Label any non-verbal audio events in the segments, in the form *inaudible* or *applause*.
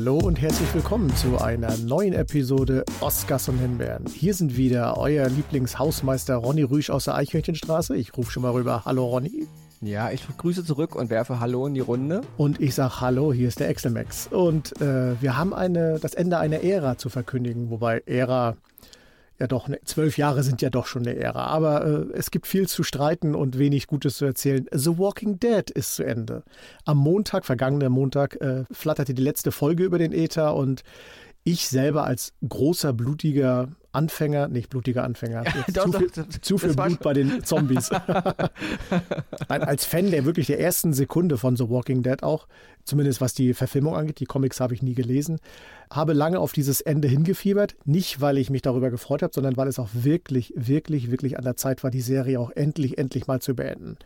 Hallo und herzlich willkommen zu einer neuen Episode Oscars und Himbeeren. Hier sind wieder euer Lieblingshausmeister Ronny Rüsch aus der Eichhörnchenstraße. Ich rufe schon mal rüber. Hallo Ronny. Ja, ich grüße zurück und werfe Hallo in die Runde. Und ich sage Hallo, hier ist der Exelmax. Und äh, wir haben eine, das Ende einer Ära zu verkündigen, wobei Ära ja doch, ne, zwölf Jahre sind ja doch schon eine Ära. Aber äh, es gibt viel zu streiten und wenig Gutes zu erzählen. The Walking Dead ist zu Ende. Am Montag, vergangenen Montag, äh, flatterte die letzte Folge über den Äther und ich selber als großer, blutiger Anfänger, nicht blutiger Anfänger, doch, zu, viel, doch, zu viel Blut bei den Zombies. *laughs* als Fan der wirklich der ersten Sekunde von The Walking Dead auch, zumindest was die Verfilmung angeht, die Comics habe ich nie gelesen, habe lange auf dieses Ende hingefiebert. Nicht, weil ich mich darüber gefreut habe, sondern weil es auch wirklich, wirklich, wirklich an der Zeit war, die Serie auch endlich, endlich mal zu beenden.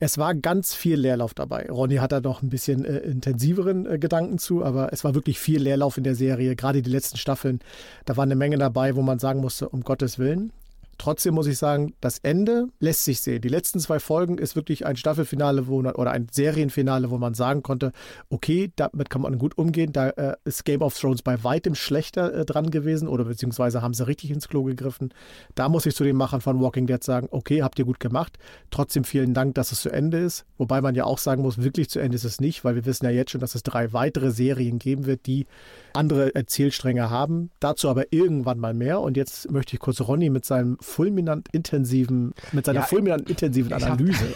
Es war ganz viel Leerlauf dabei. Ronny hat da noch ein bisschen äh, intensiveren äh, Gedanken zu, aber es war wirklich viel Leerlauf in der Serie, gerade die letzten Staffeln. Da war eine Menge dabei, wo man sagen musste, um Gottes Willen. Trotzdem muss ich sagen, das Ende lässt sich sehen. Die letzten zwei Folgen ist wirklich ein Staffelfinale wo, oder ein Serienfinale, wo man sagen konnte, okay, damit kann man gut umgehen. Da äh, ist Game of Thrones bei weitem schlechter äh, dran gewesen oder beziehungsweise haben sie richtig ins Klo gegriffen. Da muss ich zu den Machern von Walking Dead sagen, okay, habt ihr gut gemacht. Trotzdem vielen Dank, dass es zu Ende ist. Wobei man ja auch sagen muss, wirklich zu Ende ist es nicht, weil wir wissen ja jetzt schon, dass es drei weitere Serien geben wird, die andere Erzählstränge haben. Dazu aber irgendwann mal mehr. Und jetzt möchte ich kurz Ronny mit seinem fulminant intensiven, mit seiner ja, fulminant intensiven Analyse. *laughs*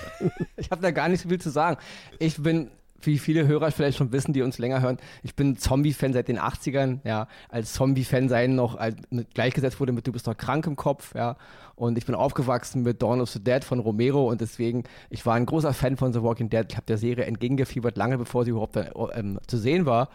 Ich habe hab da gar nicht so viel zu sagen. Ich bin wie viele Hörer vielleicht schon wissen, die uns länger hören, ich bin Zombie-Fan seit den 80ern, ja, als Zombie-Fan sein noch als, gleichgesetzt wurde mit Du bist doch krank im Kopf, ja, und ich bin aufgewachsen mit Dawn of the Dead von Romero und deswegen, ich war ein großer Fan von The Walking Dead, ich habe der Serie entgegengefiebert, lange bevor sie überhaupt ähm, zu sehen war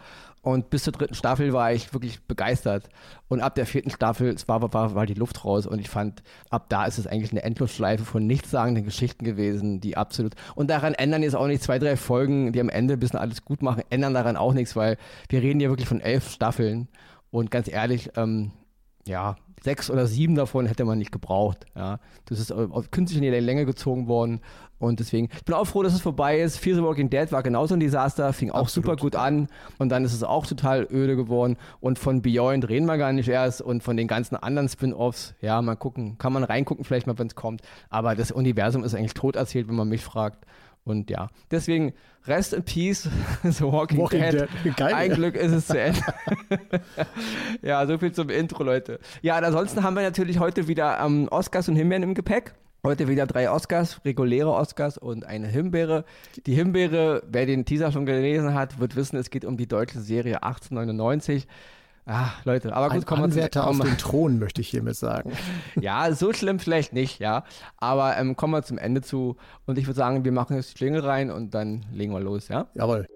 und bis zur dritten Staffel war ich wirklich begeistert. Und ab der vierten Staffel war, war, war die Luft raus. Und ich fand, ab da ist es eigentlich eine Endlosschleife von nichtssagenden Geschichten gewesen, die absolut. Und daran ändern jetzt auch nicht zwei, drei Folgen, die am Ende ein bisschen alles gut machen, ändern daran auch nichts, weil wir reden ja wirklich von elf Staffeln. Und ganz ehrlich, ähm, ja, sechs oder sieben davon hätte man nicht gebraucht. Ja. Das ist künstlich in die Länge gezogen worden. Und deswegen, ich bin auch froh, dass es vorbei ist. Fear the Walking Dead war genauso ein Desaster, fing auch Absolut. super gut an. Und dann ist es auch total öde geworden. Und von Beyond reden wir gar nicht erst. Und von den ganzen anderen Spin-Offs, ja, mal gucken, kann man reingucken, vielleicht mal, wenn es kommt. Aber das Universum ist eigentlich tot erzählt, wenn man mich fragt. Und ja, deswegen Rest in Peace, *laughs* The Walking, Walking Dead. Dead. Geil, Ein. Glück ist es zu Ende. *laughs* ja, so viel zum Intro, Leute. Ja, und ansonsten haben wir natürlich heute wieder ähm, Oscars und Himbeeren im Gepäck. Heute wieder drei Oscars, reguläre Oscars und eine Himbeere. Die Himbeere, wer den Teaser schon gelesen hat, wird wissen, es geht um die deutsche Serie 1899. Ach, Leute, aber gut, Ein kommen wir zu auf den Thron, möchte ich hiermit sagen. *laughs* ja, so schlimm vielleicht nicht, ja. Aber ähm, kommen wir zum Ende zu. Und ich würde sagen, wir machen jetzt die Klingel rein und dann legen wir los, ja? Jawohl.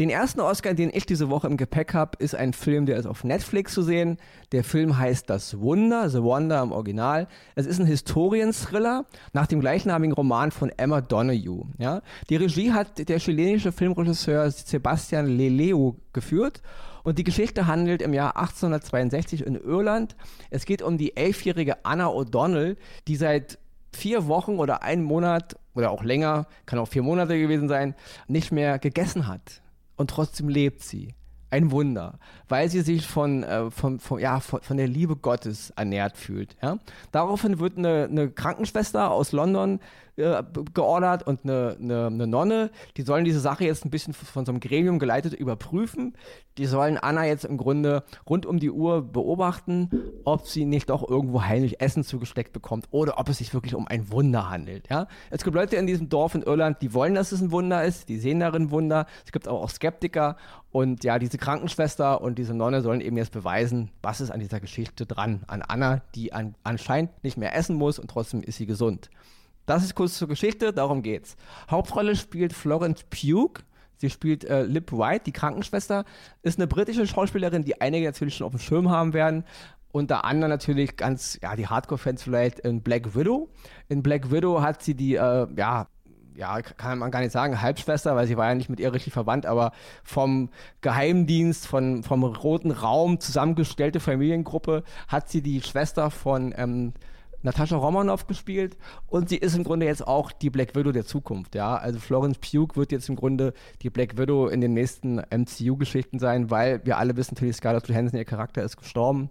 Den ersten Oscar, den ich diese Woche im Gepäck habe, ist ein Film, der ist auf Netflix zu sehen. Der Film heißt Das Wunder, The Wonder im Original. Es ist ein Historienthriller nach dem gleichnamigen Roman von Emma Donoghue. Ja? Die Regie hat der chilenische Filmregisseur Sebastian Leleu geführt. Und die Geschichte handelt im Jahr 1862 in Irland. Es geht um die elfjährige Anna O'Donnell, die seit vier Wochen oder einen Monat oder auch länger, kann auch vier Monate gewesen sein, nicht mehr gegessen hat und trotzdem lebt sie. Ein Wunder, weil sie sich von, äh, von, von, ja, von, von, der Liebe Gottes ernährt fühlt. Ja? Daraufhin wird eine, eine Krankenschwester aus London äh, geordert und eine, eine, eine, Nonne, die sollen diese Sache jetzt ein bisschen von so einem Gremium geleitet überprüfen. Die sollen Anna jetzt im Grunde rund um die Uhr beobachten, ob sie nicht doch irgendwo heimlich Essen zugesteckt bekommt oder ob es sich wirklich um ein Wunder handelt. Ja? Es gibt Leute in diesem Dorf in Irland, die wollen, dass es ein Wunder ist, die sehen darin Wunder. Es gibt aber auch Skeptiker und ja, diese Krankenschwester und diese Nonne sollen eben jetzt beweisen, was ist an dieser Geschichte dran, an Anna, die an, anscheinend nicht mehr essen muss und trotzdem ist sie gesund. Das ist kurz zur Geschichte, darum geht's. Hauptrolle spielt Florence Pugh. Sie spielt äh, Lip White, die Krankenschwester, ist eine britische Schauspielerin, die einige natürlich schon auf dem Schirm haben werden. Unter anderem natürlich ganz, ja, die Hardcore-Fans vielleicht in Black Widow. In Black Widow hat sie die, äh, ja, ja, kann man gar nicht sagen, Halbschwester, weil sie war ja nicht mit ihr richtig verwandt, aber vom Geheimdienst, von, vom Roten Raum zusammengestellte Familiengruppe hat sie die Schwester von ähm, Natascha Romanoff gespielt und sie ist im Grunde jetzt auch die Black Widow der Zukunft, ja. Also Florence Pugh wird jetzt im Grunde die Black Widow in den nächsten MCU-Geschichten sein, weil wir alle wissen, natürlich Scarlett Johansson, ihr Charakter ist gestorben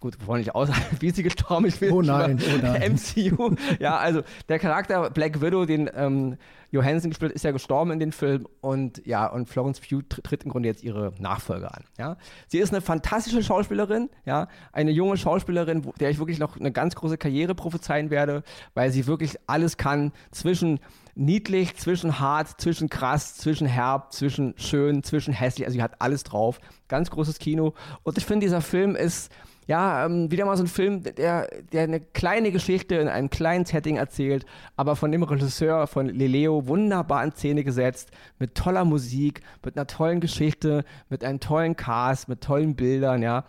gut, wir wollen nicht aussagen, wie sie gestorben ist. Oh nein, oh nein. MCU. Ja, also der Charakter Black Widow, den ähm, Johansson gespielt, ist ja gestorben in den Film und ja, und Florence Pugh tritt im Grunde jetzt ihre Nachfolge an. Ja, sie ist eine fantastische Schauspielerin, ja, eine junge Schauspielerin, wo, der ich wirklich noch eine ganz große Karriere prophezeien werde, weil sie wirklich alles kann zwischen niedlich, zwischen hart, zwischen krass, zwischen herb, zwischen schön, zwischen hässlich. Also sie hat alles drauf. Ganz großes Kino. Und ich finde, dieser Film ist ja, ähm, wieder mal so ein Film, der, der eine kleine Geschichte in einem kleinen Setting erzählt, aber von dem Regisseur von Leleo wunderbar in Szene gesetzt, mit toller Musik, mit einer tollen Geschichte, mit einem tollen Cast, mit tollen Bildern, ja.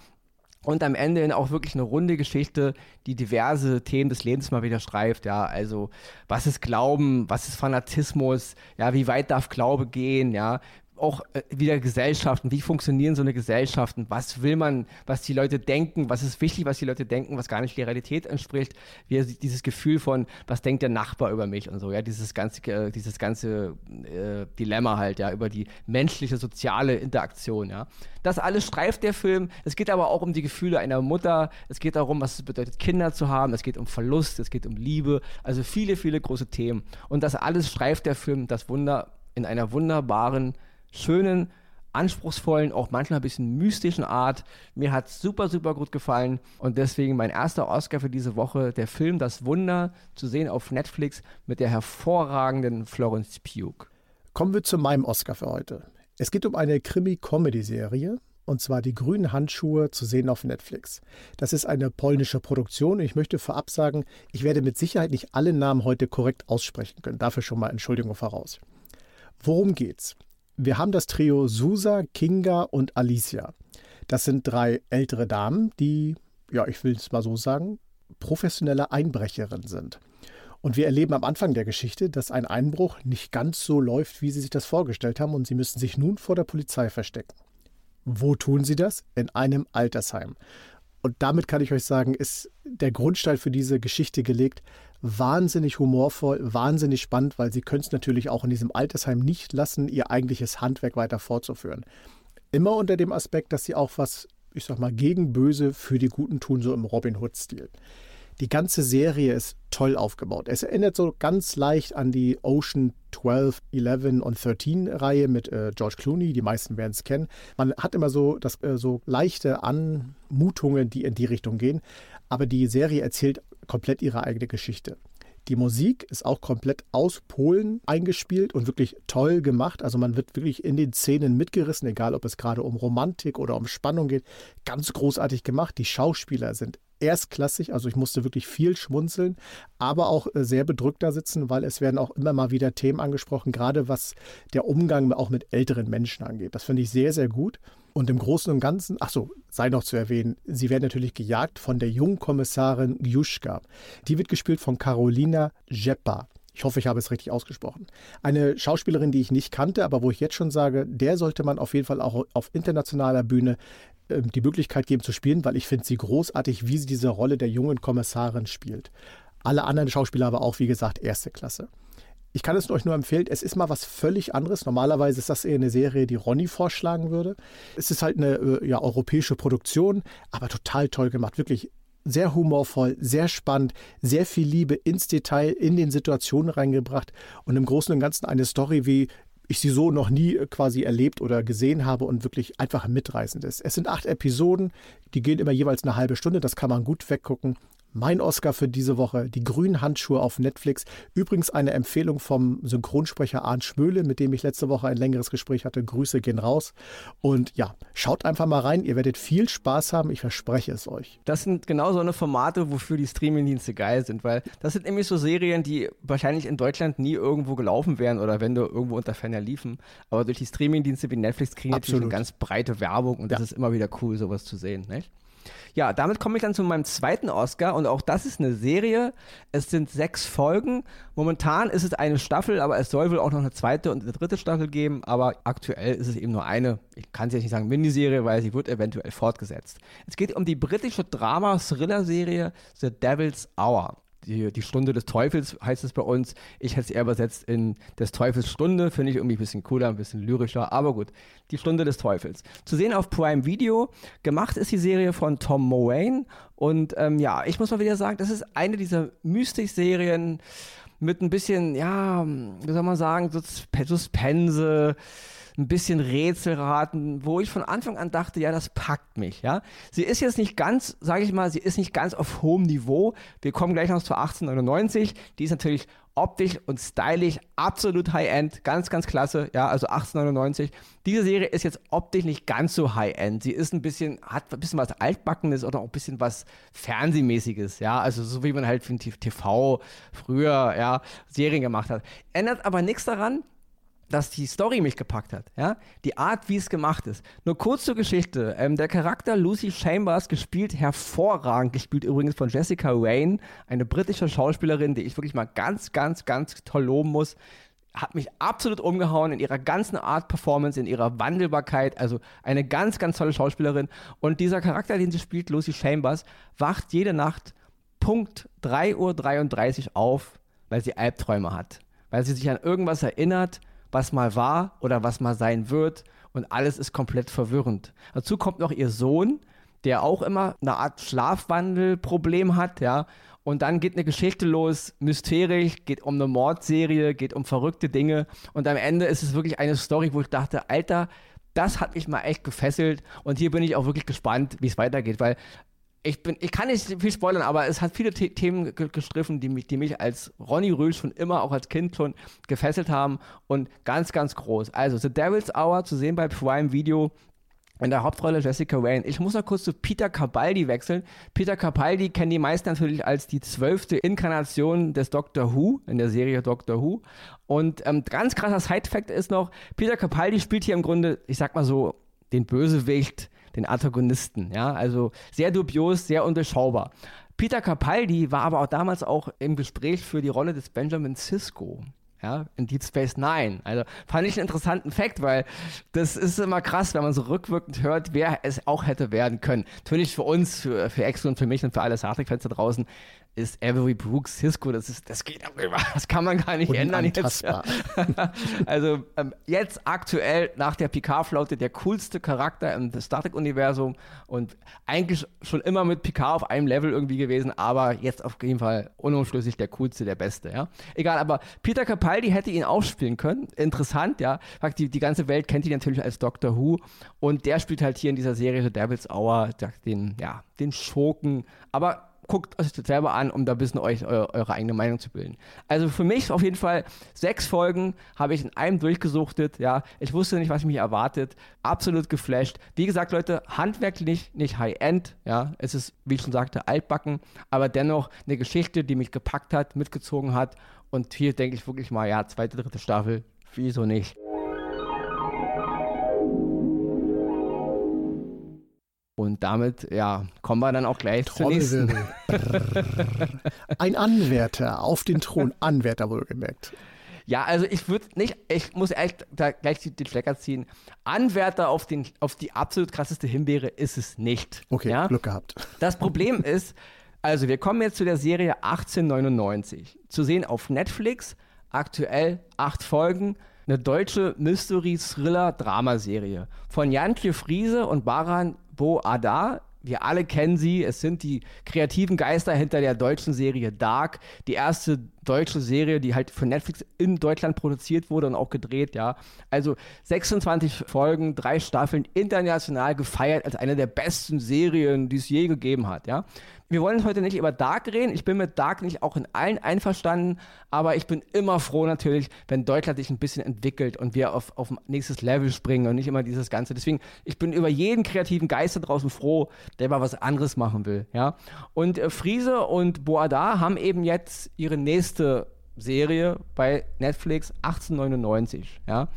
Und am Ende auch wirklich eine runde Geschichte, die diverse Themen des Lebens mal wieder streift, ja. Also, was ist Glauben? Was ist Fanatismus? Ja, wie weit darf Glaube gehen? Ja, auch äh, wieder Gesellschaften, wie funktionieren so eine Gesellschaften, was will man, was die Leute denken, was ist wichtig, was die Leute denken, was gar nicht der Realität entspricht, wie dieses Gefühl von, was denkt der Nachbar über mich und so, ja, dieses ganze, äh, dieses ganze äh, Dilemma halt, ja, über die menschliche, soziale Interaktion, ja. Das alles streift der Film, es geht aber auch um die Gefühle einer Mutter, es geht darum, was es bedeutet, Kinder zu haben, es geht um Verlust, es geht um Liebe, also viele, viele große Themen. Und das alles streift der Film, das Wunder in einer wunderbaren, schönen, anspruchsvollen, auch manchmal ein bisschen mystischen Art. Mir hat es super, super gut gefallen und deswegen mein erster Oscar für diese Woche, der Film Das Wunder, zu sehen auf Netflix mit der hervorragenden Florence Pugh. Kommen wir zu meinem Oscar für heute. Es geht um eine Krimi-Comedy-Serie und zwar die grünen Handschuhe zu sehen auf Netflix. Das ist eine polnische Produktion. Ich möchte vorab sagen, ich werde mit Sicherheit nicht alle Namen heute korrekt aussprechen können. Dafür schon mal Entschuldigung voraus. Worum geht's? Wir haben das Trio Susa, Kinga und Alicia. Das sind drei ältere Damen, die, ja, ich will es mal so sagen, professionelle Einbrecherinnen sind. Und wir erleben am Anfang der Geschichte, dass ein Einbruch nicht ganz so läuft, wie sie sich das vorgestellt haben, und sie müssen sich nun vor der Polizei verstecken. Wo tun sie das? In einem Altersheim. Und damit kann ich euch sagen, ist der Grundstein für diese Geschichte gelegt. Wahnsinnig humorvoll, wahnsinnig spannend, weil sie können es natürlich auch in diesem Altersheim nicht lassen, ihr eigentliches Handwerk weiter fortzuführen. Immer unter dem Aspekt, dass sie auch was, ich sag mal, gegen Böse für die Guten tun, so im Robin Hood-Stil. Die ganze Serie ist toll aufgebaut. Es erinnert so ganz leicht an die Ocean 12, 11 und 13 Reihe mit äh, George Clooney. Die meisten werden es kennen. Man hat immer so, das, äh, so leichte Anmutungen, die in die Richtung gehen. Aber die Serie erzählt komplett ihre eigene Geschichte. Die Musik ist auch komplett aus Polen eingespielt und wirklich toll gemacht. Also man wird wirklich in den Szenen mitgerissen, egal ob es gerade um Romantik oder um Spannung geht. Ganz großartig gemacht. Die Schauspieler sind erstklassig. Also ich musste wirklich viel schmunzeln, aber auch äh, sehr bedrückt da sitzen, weil es werden auch immer mal wieder Themen angesprochen, gerade was der Umgang auch mit älteren Menschen angeht. Das finde ich sehr, sehr gut. Und im Großen und Ganzen, ach so, sei noch zu erwähnen, sie werden natürlich gejagt von der jungen Kommissarin Juschka. Die wird gespielt von Carolina Jeppa. Ich hoffe, ich habe es richtig ausgesprochen. Eine Schauspielerin, die ich nicht kannte, aber wo ich jetzt schon sage, der sollte man auf jeden Fall auch auf internationaler Bühne äh, die Möglichkeit geben zu spielen, weil ich finde sie großartig, wie sie diese Rolle der jungen Kommissarin spielt. Alle anderen Schauspieler aber auch, wie gesagt, erste Klasse. Ich kann es euch nur empfehlen, es ist mal was völlig anderes. Normalerweise ist das eher eine Serie, die Ronny vorschlagen würde. Es ist halt eine äh, ja, europäische Produktion, aber total toll gemacht. Wirklich sehr humorvoll, sehr spannend, sehr viel Liebe ins Detail in den Situationen reingebracht und im Großen und Ganzen eine Story, wie ich sie so noch nie quasi erlebt oder gesehen habe und wirklich einfach mitreißend ist. Es sind acht Episoden, die gehen immer jeweils eine halbe Stunde, das kann man gut weggucken. Mein Oscar für diese Woche, die grünen Handschuhe auf Netflix. Übrigens eine Empfehlung vom Synchronsprecher Arndt Schmöhle, mit dem ich letzte Woche ein längeres Gespräch hatte. Grüße gehen raus. Und ja, schaut einfach mal rein. Ihr werdet viel Spaß haben. Ich verspreche es euch. Das sind genau so eine Formate, wofür die Streamingdienste geil sind, weil das sind nämlich so Serien, die wahrscheinlich in Deutschland nie irgendwo gelaufen wären oder wenn du irgendwo unter Ferner liefen. Aber durch die Streamingdienste wie Netflix kriegen die natürlich eine ganz breite Werbung und ja. das ist immer wieder cool, sowas zu sehen. Nicht? Ja, damit komme ich dann zu meinem zweiten Oscar und auch das ist eine Serie. Es sind sechs Folgen. Momentan ist es eine Staffel, aber es soll wohl auch noch eine zweite und eine dritte Staffel geben. Aber aktuell ist es eben nur eine, ich kann es jetzt nicht sagen Miniserie, weil sie wird eventuell fortgesetzt. Es geht um die britische Drama-Thriller-Serie The Devil's Hour die, die Stunde des Teufels heißt es bei uns. Ich hätte es eher übersetzt in des Teufels Stunde, finde ich irgendwie ein bisschen cooler, ein bisschen lyrischer, aber gut. Die Stunde des Teufels. Zu sehen auf Prime Video. Gemacht ist die Serie von Tom Moraine. Und ähm, ja, ich muss mal wieder sagen, das ist eine dieser Mystik-Serien mit ein bisschen, ja, wie soll man sagen, Suspense ein bisschen Rätselraten, wo ich von Anfang an dachte, ja, das packt mich, ja. Sie ist jetzt nicht ganz, sage ich mal, sie ist nicht ganz auf hohem Niveau. Wir kommen gleich noch zu 1899. Die ist natürlich optisch und stylisch absolut High-End, ganz, ganz klasse, ja, also 1899. Diese Serie ist jetzt optisch nicht ganz so High-End. Sie ist ein bisschen, hat ein bisschen was Altbackenes oder auch ein bisschen was Fernsehmäßiges, ja, also so wie man halt für TV früher, ja, Serien gemacht hat. Ändert aber nichts daran, dass die Story mich gepackt hat, ja, die Art, wie es gemacht ist. Nur kurz zur Geschichte. Ähm, der Charakter Lucy Chambers gespielt hervorragend, gespielt übrigens von Jessica Wayne, eine britische Schauspielerin, die ich wirklich mal ganz, ganz, ganz toll loben muss. Hat mich absolut umgehauen in ihrer ganzen Art Performance, in ihrer Wandelbarkeit. Also eine ganz, ganz tolle Schauspielerin. Und dieser Charakter, den sie spielt, Lucy Chambers, wacht jede Nacht Punkt 3.33 Uhr auf, weil sie Albträume hat. Weil sie sich an irgendwas erinnert, was mal war oder was mal sein wird und alles ist komplett verwirrend. Dazu kommt noch ihr Sohn, der auch immer eine Art Schlafwandelproblem hat, ja. Und dann geht eine Geschichte los, mysterisch, geht um eine Mordserie, geht um verrückte Dinge. Und am Ende ist es wirklich eine Story, wo ich dachte, Alter, das hat mich mal echt gefesselt. Und hier bin ich auch wirklich gespannt, wie es weitergeht, weil ich bin, ich kann nicht viel spoilern, aber es hat viele The Themen gestriffen, die mich, die mich als Ronny Röhl schon immer, auch als Kind schon gefesselt haben und ganz, ganz groß. Also The Devil's Hour zu sehen bei Prime Video. In der Hauptrolle Jessica Wayne. Ich muss noch kurz zu Peter Capaldi wechseln. Peter Capaldi kennen die meisten natürlich als die zwölfte Inkarnation des Doctor Who in der Serie Doctor Who. Und ähm, ganz krasser Side-Fact ist noch, Peter Capaldi spielt hier im Grunde, ich sag mal so, den Bösewicht den Antagonisten. Ja, also sehr dubios, sehr undurchschaubar. Peter Capaldi war aber auch damals auch im Gespräch für die Rolle des Benjamin Sisko. Ja, in Deep Space Nine. Also fand ich einen interessanten Fakt, weil das ist immer krass, wenn man so rückwirkend hört, wer es auch hätte werden können. Natürlich für uns, für, für Exo und für mich und für alle Star Trek-Fans da draußen ist Avery Brooks Cisco, das ist, das geht darüber, das kann man gar nicht ändern jetzt. *laughs* also ähm, jetzt aktuell nach der Picard-Flaute der coolste Charakter im Star Trek-Universum und eigentlich schon immer mit Picard auf einem Level irgendwie gewesen, aber jetzt auf jeden Fall unumschlüssig der coolste, der beste, ja. Egal, aber Peter Capaldi hätte ihn aufspielen können, interessant, ja. Die, die ganze Welt kennt ihn natürlich als Doctor Who und der spielt halt hier in dieser Serie The Devil's Hour den, ja, den Schurken, aber guckt euch das selber an, um da ein bisschen euch eure, eure eigene Meinung zu bilden. Also für mich auf jeden Fall sechs Folgen habe ich in einem durchgesuchtet. Ja, ich wusste nicht, was mich erwartet. Absolut geflasht. Wie gesagt, Leute, handwerklich nicht High-End. Ja, es ist, wie ich schon sagte, altbacken, aber dennoch eine Geschichte, die mich gepackt hat, mitgezogen hat. Und hier denke ich wirklich mal, ja, zweite, dritte Staffel, wieso nicht? Und damit, ja, kommen wir dann auch gleich zur nächsten. Ein Anwärter auf den Thron, Anwärter wohlgemerkt. Ja, also ich würde nicht, ich muss ehrlich da gleich den Stecker ziehen. Anwärter auf, den, auf die absolut krasseste Himbeere ist es nicht. Okay, ja? Glück gehabt. Das Problem ist, also wir kommen jetzt zu der Serie 1899. Zu sehen auf Netflix, aktuell acht Folgen, eine deutsche Mystery-Thriller-Dramaserie von Jantje Friese und Baran Bo Adar. Wir alle kennen sie. Es sind die kreativen Geister hinter der deutschen Serie Dark. Die erste deutsche Serie, die halt für Netflix in Deutschland produziert wurde und auch gedreht, ja. Also 26 Folgen, drei Staffeln, international gefeiert als eine der besten Serien, die es je gegeben hat, ja wir wollen heute nicht über Dark reden. Ich bin mit Dark nicht auch in allen einverstanden, aber ich bin immer froh natürlich, wenn Deutschland sich ein bisschen entwickelt und wir auf, auf nächstes Level springen und nicht immer dieses Ganze. Deswegen, ich bin über jeden kreativen Geist da draußen froh, der mal was anderes machen will. Ja? Und äh, Friese und Boada haben eben jetzt ihre nächste Serie bei Netflix 1899. Ja?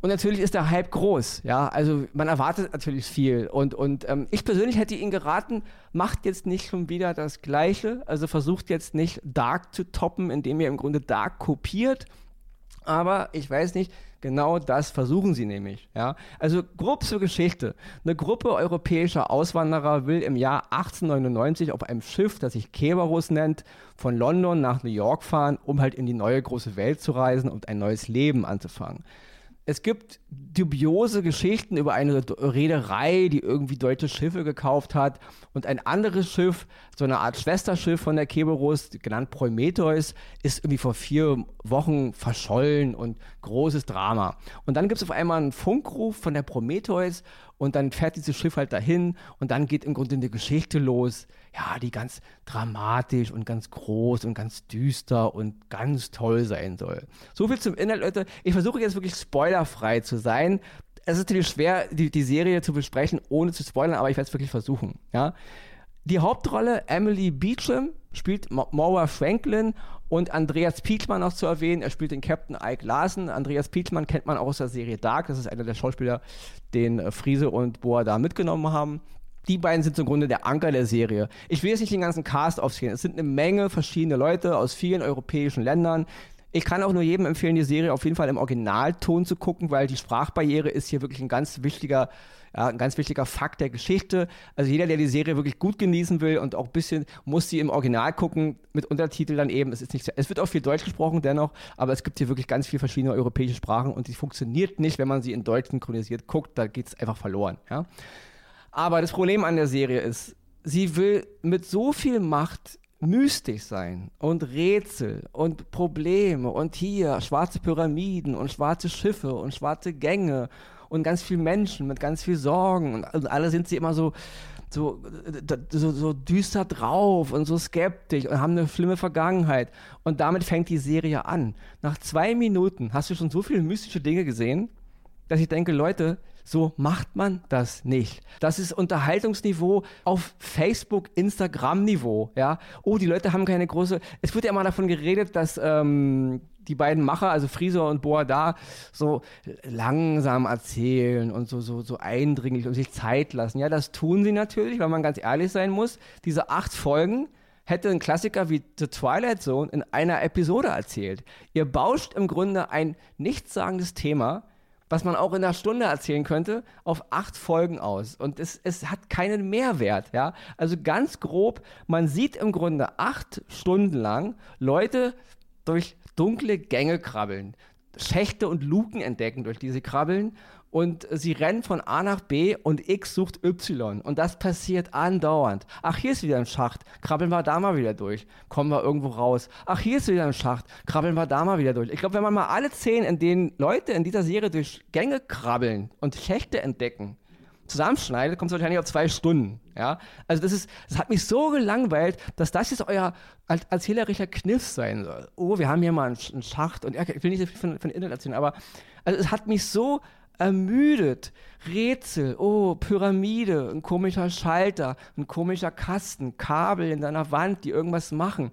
Und natürlich ist der Hype groß, ja. Also man erwartet natürlich viel. Und, und ähm, ich persönlich hätte Ihnen geraten, macht jetzt nicht schon wieder das Gleiche. Also versucht jetzt nicht Dark zu toppen, indem ihr im Grunde Dark kopiert. Aber ich weiß nicht, Genau das versuchen sie nämlich. Ja? Also grob zur Geschichte. Eine Gruppe europäischer Auswanderer will im Jahr 1899 auf einem Schiff, das sich Keberus nennt, von London nach New York fahren, um halt in die neue große Welt zu reisen und ein neues Leben anzufangen es gibt dubiose Geschichten über eine Reederei, die irgendwie deutsche Schiffe gekauft hat und ein anderes Schiff, so eine Art Schwesterschiff von der Keberus, genannt Prometheus, ist irgendwie vor vier Wochen verschollen und großes Drama. Und dann gibt es auf einmal einen Funkruf von der Prometheus und dann fährt dieses Schiff halt dahin und dann geht im Grunde eine Geschichte los, ja, die ganz dramatisch und ganz groß und ganz düster und ganz toll sein soll. So viel zum Inhalt, Leute. Ich versuche jetzt wirklich spoilerfrei zu sein. Es ist natürlich schwer, die, die Serie zu besprechen, ohne zu spoilern, aber ich werde es wirklich versuchen. Ja? Die Hauptrolle, Emily Beecham, spielt Maura Franklin und Andreas Pietschmann noch zu erwähnen. Er spielt den Captain Ike Larsen. Andreas Pietschmann kennt man auch aus der Serie Dark. Das ist einer der Schauspieler, den äh, Friese und Boa da mitgenommen haben. Die beiden sind im Grunde der Anker der Serie. Ich will jetzt nicht den ganzen Cast aufzählen. Es sind eine Menge verschiedene Leute aus vielen europäischen Ländern. Ich kann auch nur jedem empfehlen, die Serie auf jeden Fall im Originalton zu gucken, weil die Sprachbarriere ist hier wirklich ein ganz wichtiger ja, ein ganz wichtiger Fakt der Geschichte. Also jeder, der die Serie wirklich gut genießen will und auch ein bisschen, muss sie im Original gucken, mit Untertitel dann eben. Es, ist nicht, es wird auch viel Deutsch gesprochen dennoch, aber es gibt hier wirklich ganz viele verschiedene europäische Sprachen und die funktioniert nicht, wenn man sie in Deutsch synchronisiert guckt, da geht es einfach verloren. Ja? Aber das Problem an der Serie ist, sie will mit so viel Macht mystisch sein und Rätsel und Probleme und hier schwarze Pyramiden und schwarze Schiffe und schwarze Gänge und ganz viele Menschen mit ganz viel Sorgen und, und alle sind sie immer so, so, so, so düster drauf und so skeptisch und haben eine schlimme Vergangenheit. Und damit fängt die Serie an. Nach zwei Minuten hast du schon so viele mystische Dinge gesehen, dass ich denke, Leute, so macht man das nicht. Das ist Unterhaltungsniveau auf Facebook, Instagram-Niveau. Ja? Oh, die Leute haben keine große. Es wird ja immer davon geredet, dass ähm, die beiden Macher, also Friese und Boada, so langsam erzählen und so, so, so eindringlich und sich Zeit lassen. Ja, das tun sie natürlich, weil man ganz ehrlich sein muss. Diese acht Folgen hätte ein Klassiker wie The Twilight Zone in einer Episode erzählt. Ihr bauscht im Grunde ein nichtssagendes Thema, was man auch in einer Stunde erzählen könnte, auf acht Folgen aus. Und es, es hat keinen Mehrwert, ja. Also ganz grob, man sieht im Grunde acht Stunden lang Leute durch dunkle Gänge krabbeln, Schächte und Luken entdecken, durch die sie krabbeln. Und sie rennen von A nach B und X sucht Y. Und das passiert andauernd. Ach, hier ist wieder ein Schacht. Krabbeln wir da mal wieder durch. Kommen wir irgendwo raus. Ach, hier ist wieder ein Schacht. Krabbeln wir da mal wieder durch. Ich glaube, wenn man mal alle Szenen, in denen Leute in dieser Serie durch Gänge krabbeln und Schächte entdecken, zusammenschneidet, kommt es wahrscheinlich auf zwei Stunden. Ja? Also das ist, das hat mich so gelangweilt, dass das jetzt euer erzählerischer Kniff sein soll. Oh, wir haben hier mal einen, Schacht und ich will nicht so viel von, von Internet erzählen, aber also es hat mich so ermüdet. Rätsel, oh, Pyramide, ein komischer Schalter, ein komischer Kasten, Kabel in deiner Wand, die irgendwas machen,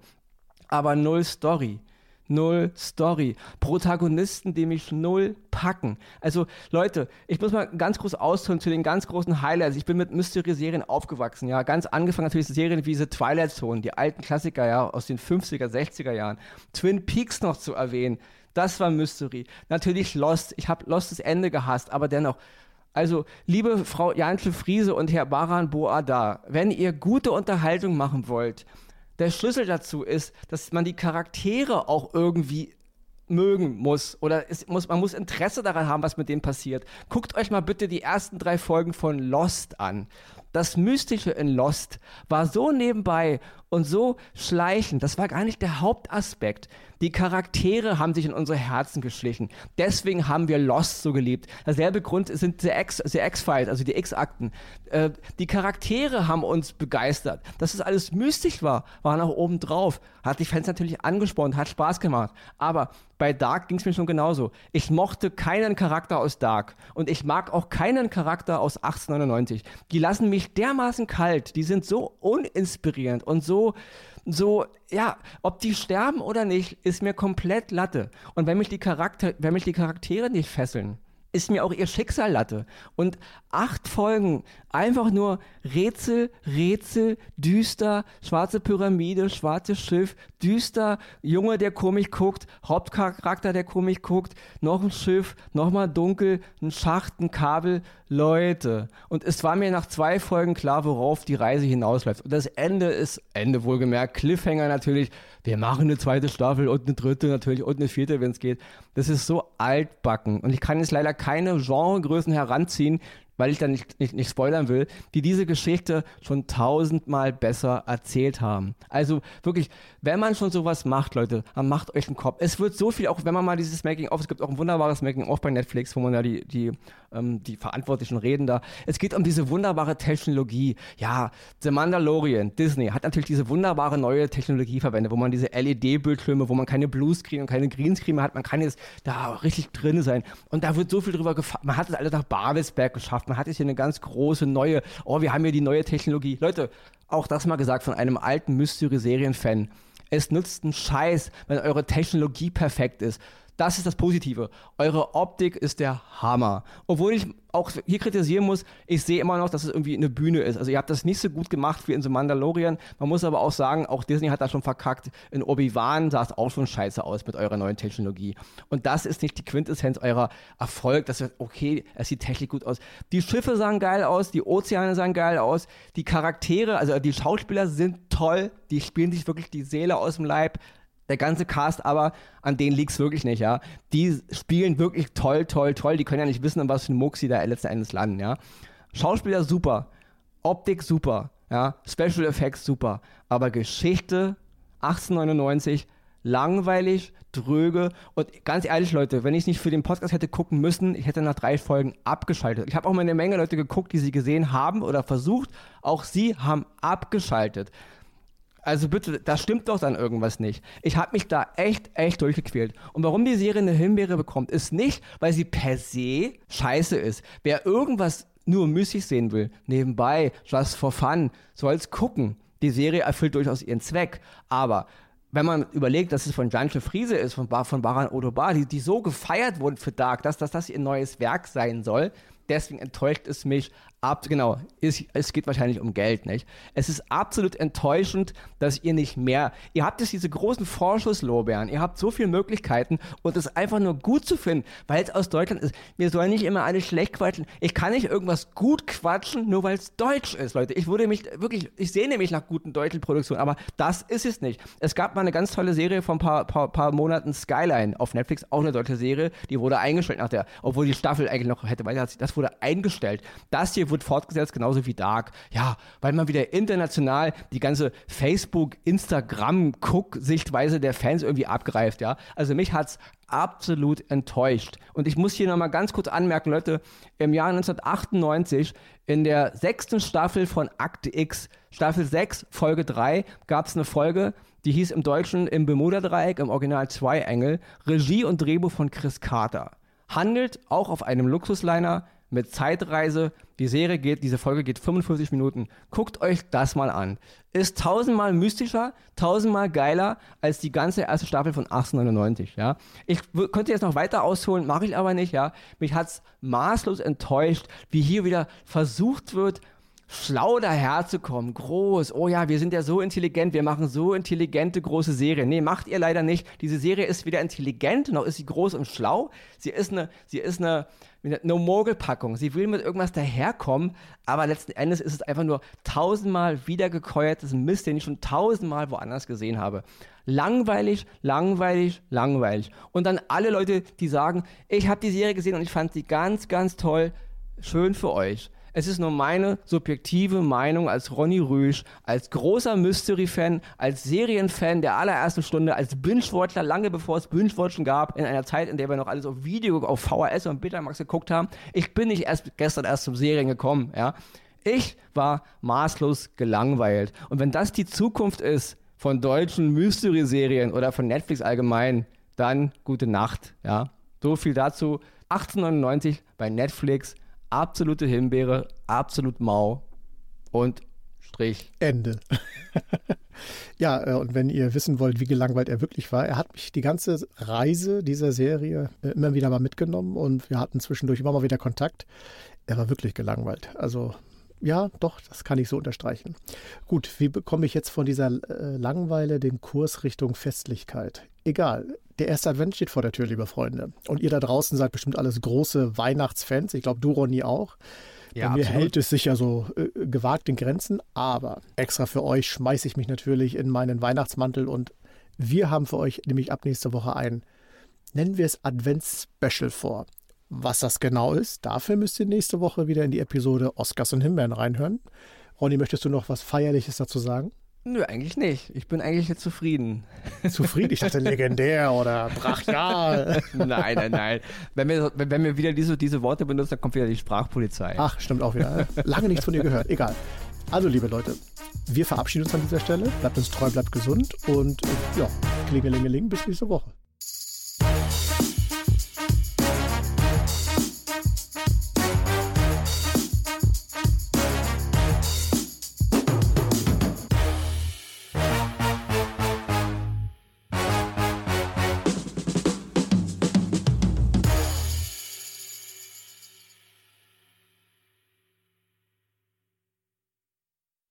aber null Story null Story. Protagonisten, die mich null packen. Also Leute, ich muss mal ganz groß ausholen zu den ganz großen Highlights. Ich bin mit Mystery-Serien aufgewachsen, ja. Ganz angefangen natürlich Serien wie The Twilight Zone, die alten Klassiker, ja, aus den 50er, 60er Jahren. Twin Peaks noch zu erwähnen. Das war Mystery. Natürlich Lost. Ich habe Lost das Ende gehasst, aber dennoch. Also, liebe Frau Janke Friese und Herr Baran Boada, wenn ihr gute Unterhaltung machen wollt, der Schlüssel dazu ist, dass man die Charaktere auch irgendwie mögen muss oder es muss, man muss Interesse daran haben, was mit denen passiert. Guckt euch mal bitte die ersten drei Folgen von Lost an. Das Mystische in Lost war so nebenbei und so schleichend. Das war gar nicht der Hauptaspekt. Die Charaktere haben sich in unsere Herzen geschlichen. Deswegen haben wir Lost so geliebt. Derselbe Grund sind die X-Files, also die X-Akten. Äh, die Charaktere haben uns begeistert. Dass es alles mystisch war, war nach oben drauf. Hat die Fans natürlich angesprochen, hat Spaß gemacht. Aber bei Dark ging es mir schon genauso. Ich mochte keinen Charakter aus Dark. Und ich mag auch keinen Charakter aus 1899. Die lassen mich dermaßen kalt. Die sind so uninspirierend und so so, ja, ob die sterben oder nicht, ist mir komplett Latte. Und wenn mich die, Charakter, wenn mich die Charaktere nicht fesseln, ist mir auch ihr Schicksal Latte. Und acht Folgen, einfach nur Rätsel, Rätsel, düster, schwarze Pyramide, schwarzes Schiff, düster, Junge, der komisch guckt, Hauptcharakter, der komisch guckt, noch ein Schiff, nochmal dunkel, ein Schacht, ein Kabel, Leute. Und es war mir nach zwei Folgen klar, worauf die Reise hinausläuft. Und das Ende ist, Ende wohlgemerkt, Cliffhanger natürlich, wir machen eine zweite Staffel und eine dritte natürlich und eine vierte, wenn es geht. Das ist so altbacken. Und ich kann jetzt leider keine Genregrößen heranziehen, weil ich da nicht, nicht, nicht spoilern will, die diese Geschichte schon tausendmal besser erzählt haben. Also wirklich, wenn man schon sowas macht, Leute, dann macht euch einen Kopf. Es wird so viel, auch wenn man mal dieses Making-of, es gibt auch ein wunderbares Making-of bei Netflix, wo man ja die, die, ähm, die Verantwortlichen reden da. Es geht um diese wunderbare Technologie. Ja, The Mandalorian, Disney hat natürlich diese wunderbare neue Technologie verwendet, wo man diese LED-Bildschirme, wo man keine Bluescreen und keine Greenscreen mehr hat, man kann jetzt da richtig drin sein. Und da wird so viel drüber gefahren. Man hat es alles nach Babelsberg geschafft. Man hat jetzt hier eine ganz große neue, oh, wir haben hier die neue Technologie. Leute, auch das mal gesagt von einem alten Mystery-Serien-Fan. Es nützt einen Scheiß, wenn eure Technologie perfekt ist. Das ist das Positive. Eure Optik ist der Hammer. Obwohl ich auch hier kritisieren muss, ich sehe immer noch, dass es irgendwie eine Bühne ist. Also ihr habt das nicht so gut gemacht wie in The Mandalorian. Man muss aber auch sagen, auch Disney hat da schon verkackt. In Obi-Wan sah es auch schon scheiße aus mit eurer neuen Technologie. Und das ist nicht die Quintessenz eurer Erfolg. Das wird, okay, es sieht technisch gut aus. Die Schiffe sahen geil aus, die Ozeane sahen geil aus, die Charaktere, also die Schauspieler sind toll, die spielen sich wirklich die Seele aus dem Leib der ganze Cast aber, an denen liegt es wirklich nicht, ja. Die spielen wirklich toll, toll, toll. Die können ja nicht wissen, an was für ein Muck sie da letzten Endes landen, ja. Schauspieler super, Optik super, ja. Special Effects super. Aber Geschichte 1899 langweilig, dröge und ganz ehrlich, Leute, wenn ich nicht für den Podcast hätte gucken müssen, ich hätte nach drei Folgen abgeschaltet. Ich habe auch mal eine Menge Leute geguckt, die sie gesehen haben oder versucht, auch sie haben abgeschaltet. Also bitte, da stimmt doch dann irgendwas nicht. Ich habe mich da echt, echt durchgequält. Und warum die Serie eine Himbeere bekommt, ist nicht, weil sie per se scheiße ist. Wer irgendwas nur müßig sehen will, nebenbei, just for fun, soll es gucken. Die Serie erfüllt durchaus ihren Zweck. Aber wenn man überlegt, dass es von Janche Friese ist, von, von Baran Odobar, die, die so gefeiert wurden für Dark, dass, dass das ihr neues Werk sein soll, deswegen enttäuscht es mich ab, genau, es, es geht wahrscheinlich um Geld, nicht? Es ist absolut enttäuschend, dass ihr nicht mehr, ihr habt jetzt diese großen Vorschusslorbeeren, ihr habt so viele Möglichkeiten und es einfach nur gut zu finden, weil es aus Deutschland ist. Wir sollen nicht immer alles schlecht quatschen. Ich kann nicht irgendwas gut quatschen, nur weil es deutsch ist, Leute. Ich würde mich wirklich, ich sehe nämlich nach guten deutschen Produktionen, aber das ist es nicht. Es gab mal eine ganz tolle Serie von ein paar, paar, paar Monaten, Skyline auf Netflix, auch eine deutsche Serie, die wurde eingestellt nach der, obwohl die Staffel eigentlich noch hätte weiter, das wurde eingestellt. Das hier wurde wird fortgesetzt, genauso wie Dark. Ja, weil man wieder international die ganze Facebook, Instagram, Guck-Sichtweise der Fans irgendwie abgreift, ja. Also mich hat es absolut enttäuscht. Und ich muss hier nochmal ganz kurz anmerken, Leute, im Jahr 1998 in der sechsten Staffel von Akte X, Staffel 6, Folge 3, gab es eine Folge, die hieß im Deutschen im Bermuda-Dreieck, im Original Zwei-Engel, Regie und Drehbuch von Chris Carter. Handelt auch auf einem Luxusliner mit Zeitreise. Die Serie geht, diese Folge geht 45 Minuten. Guckt euch das mal an. Ist tausendmal mystischer, tausendmal geiler als die ganze erste Staffel von 1899, ja. Ich könnte jetzt noch weiter ausholen, mache ich aber nicht, ja. Mich hat es maßlos enttäuscht, wie hier wieder versucht wird, schlau daherzukommen, groß, oh ja, wir sind ja so intelligent, wir machen so intelligente große Serien. Nee, macht ihr leider nicht. Diese Serie ist weder intelligent, noch ist sie groß und schlau. Sie ist eine, sie ist eine, eine Mogelpackung. Sie will mit irgendwas daherkommen, aber letzten Endes ist es einfach nur tausendmal wiedergekäuertes Mist, den ich schon tausendmal woanders gesehen habe. Langweilig, langweilig, langweilig. Und dann alle Leute, die sagen, ich habe die Serie gesehen und ich fand sie ganz, ganz toll. Schön für euch. Es ist nur meine subjektive Meinung als Ronny Rüsch, als großer Mystery-Fan, als Serienfan der allerersten Stunde, als Binge-Watcher, lange bevor es Binge-Watchen gab, in einer Zeit, in der wir noch alles auf Video, auf VHS und Betamax geguckt haben. Ich bin nicht erst gestern erst zum Serien gekommen, ja. Ich war maßlos gelangweilt. Und wenn das die Zukunft ist von deutschen Mystery-Serien oder von Netflix allgemein, dann gute Nacht, ja. So viel dazu. 1899 bei Netflix absolute Himbeere, absolut mau und Strich. Ende. *laughs* ja, äh, und wenn ihr wissen wollt, wie gelangweilt er wirklich war, er hat mich die ganze Reise dieser Serie äh, immer wieder mal mitgenommen und wir hatten zwischendurch immer mal wieder Kontakt. Er war wirklich gelangweilt. Also ja, doch, das kann ich so unterstreichen. Gut, wie bekomme ich jetzt von dieser äh, Langweile den Kurs Richtung Festlichkeit? Egal, der erste Advent steht vor der Tür, liebe Freunde. Und ihr da draußen seid bestimmt alles große Weihnachtsfans. Ich glaube, du, Ronny, auch. Ja, Bei mir absolut. hält es sich ja so äh, gewagt in Grenzen, aber extra für euch schmeiße ich mich natürlich in meinen Weihnachtsmantel und wir haben für euch nämlich ab nächster Woche ein, nennen wir es Advents-Special vor. Was das genau ist, dafür müsst ihr nächste Woche wieder in die Episode Oscars und Himbeeren reinhören. Ronny, möchtest du noch was Feierliches dazu sagen? Nö, eigentlich nicht. Ich bin eigentlich jetzt zufrieden. *laughs* Zufrieden? Ich dachte legendär oder brachial. *laughs* nein, nein, nein. Wenn wir, wenn wir wieder diese, diese Worte benutzen, dann kommt wieder die Sprachpolizei. Ach, stimmt auch wieder. Lange nichts von dir gehört. Egal. Also, liebe Leute, wir verabschieden uns an dieser Stelle. Bleibt uns treu, bleibt gesund und ja, klingelingeling, bis nächste Woche.